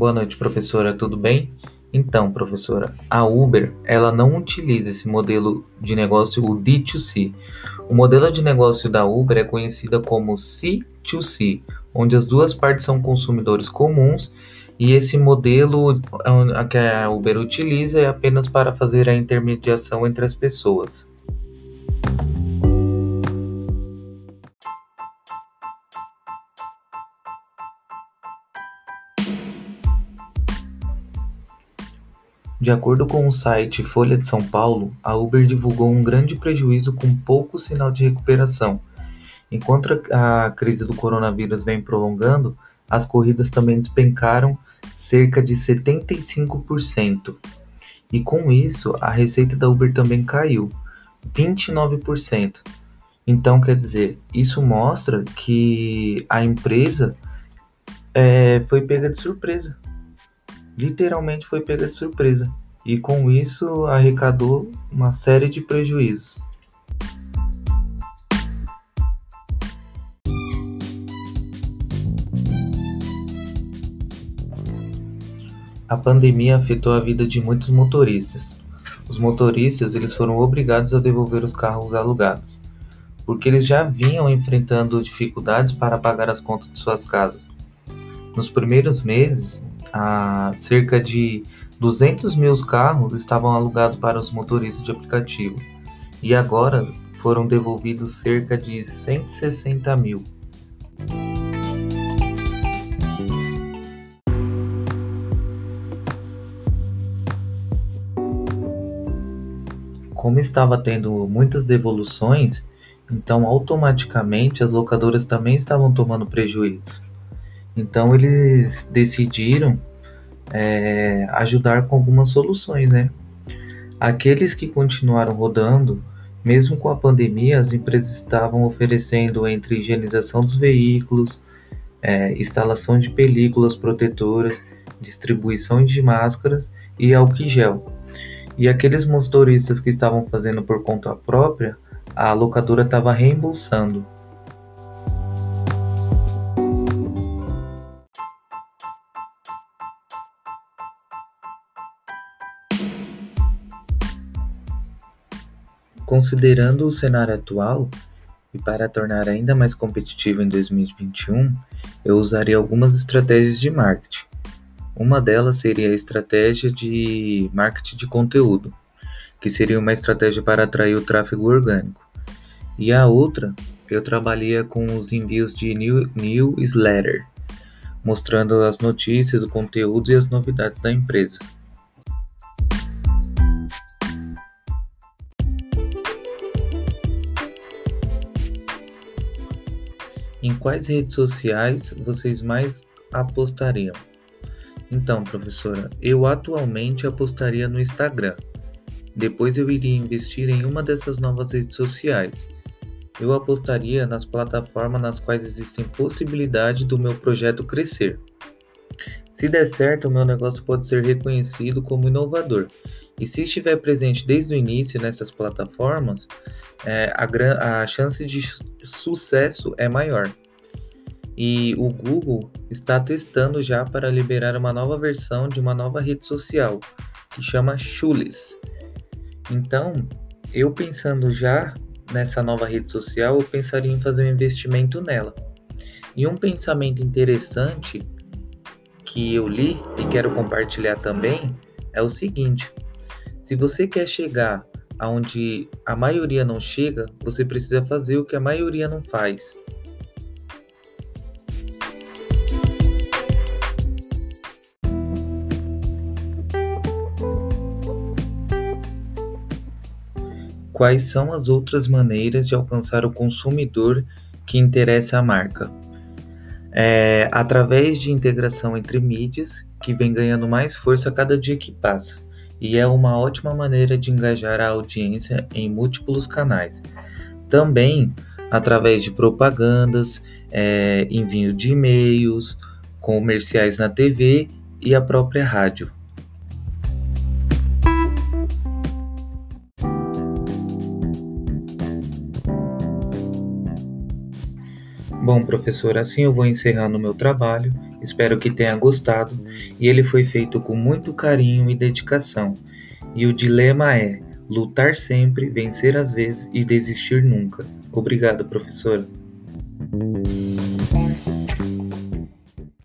Boa noite, professora. Tudo bem? Então, professora, a Uber, ela não utiliza esse modelo de negócio, o D2C. O modelo de negócio da Uber é conhecida como C2C, onde as duas partes são consumidores comuns e esse modelo que a Uber utiliza é apenas para fazer a intermediação entre as pessoas. De acordo com o site Folha de São Paulo, a Uber divulgou um grande prejuízo com pouco sinal de recuperação. Enquanto a crise do coronavírus vem prolongando, as corridas também despencaram cerca de 75%. E com isso, a receita da Uber também caiu 29%. Então, quer dizer, isso mostra que a empresa é, foi pega de surpresa literalmente foi pega de surpresa e com isso arrecadou uma série de prejuízos. A pandemia afetou a vida de muitos motoristas. Os motoristas eles foram obrigados a devolver os carros alugados, porque eles já vinham enfrentando dificuldades para pagar as contas de suas casas. Nos primeiros meses, a cerca de 200 mil carros estavam alugados para os motoristas de aplicativo e agora foram devolvidos cerca de 160 mil. Como estava tendo muitas devoluções, então automaticamente as locadoras também estavam tomando prejuízo. Então eles decidiram é, ajudar com algumas soluções, né? Aqueles que continuaram rodando, mesmo com a pandemia, as empresas estavam oferecendo entre higienização dos veículos, é, instalação de películas protetoras, distribuição de máscaras e álcool gel. E aqueles motoristas que estavam fazendo por conta própria, a locadora estava reembolsando. Considerando o cenário atual, e para tornar ainda mais competitivo em 2021, eu usaria algumas estratégias de marketing. Uma delas seria a estratégia de marketing de conteúdo, que seria uma estratégia para atrair o tráfego orgânico. E a outra, eu trabalharia com os envios de new, newsletter, mostrando as notícias, o conteúdo e as novidades da empresa. Em quais redes sociais vocês mais apostariam? Então, professora, eu atualmente apostaria no Instagram. Depois eu iria investir em uma dessas novas redes sociais. Eu apostaria nas plataformas nas quais existem possibilidade do meu projeto crescer. Se der certo, o meu negócio pode ser reconhecido como inovador. E se estiver presente desde o início nessas plataformas, é, a, a chance de sucesso é maior. E o Google está testando já para liberar uma nova versão de uma nova rede social que chama Chulis. Então, eu pensando já nessa nova rede social, eu pensaria em fazer um investimento nela. E um pensamento interessante que eu li e quero compartilhar também é o seguinte: se você quer chegar aonde a maioria não chega, você precisa fazer o que a maioria não faz. Quais são as outras maneiras de alcançar o consumidor que interessa a marca? é, através de integração entre mídias, que vem ganhando mais força cada dia que passa, e é uma ótima maneira de engajar a audiência em múltiplos canais. Também através de propagandas, é, envio de e-mails, comerciais na TV e a própria rádio. Bom, professor, assim eu vou encerrando o meu trabalho Espero que tenha gostado e ele foi feito com muito carinho e dedicação. E o dilema é lutar sempre, vencer às vezes e desistir nunca. Obrigado, professora.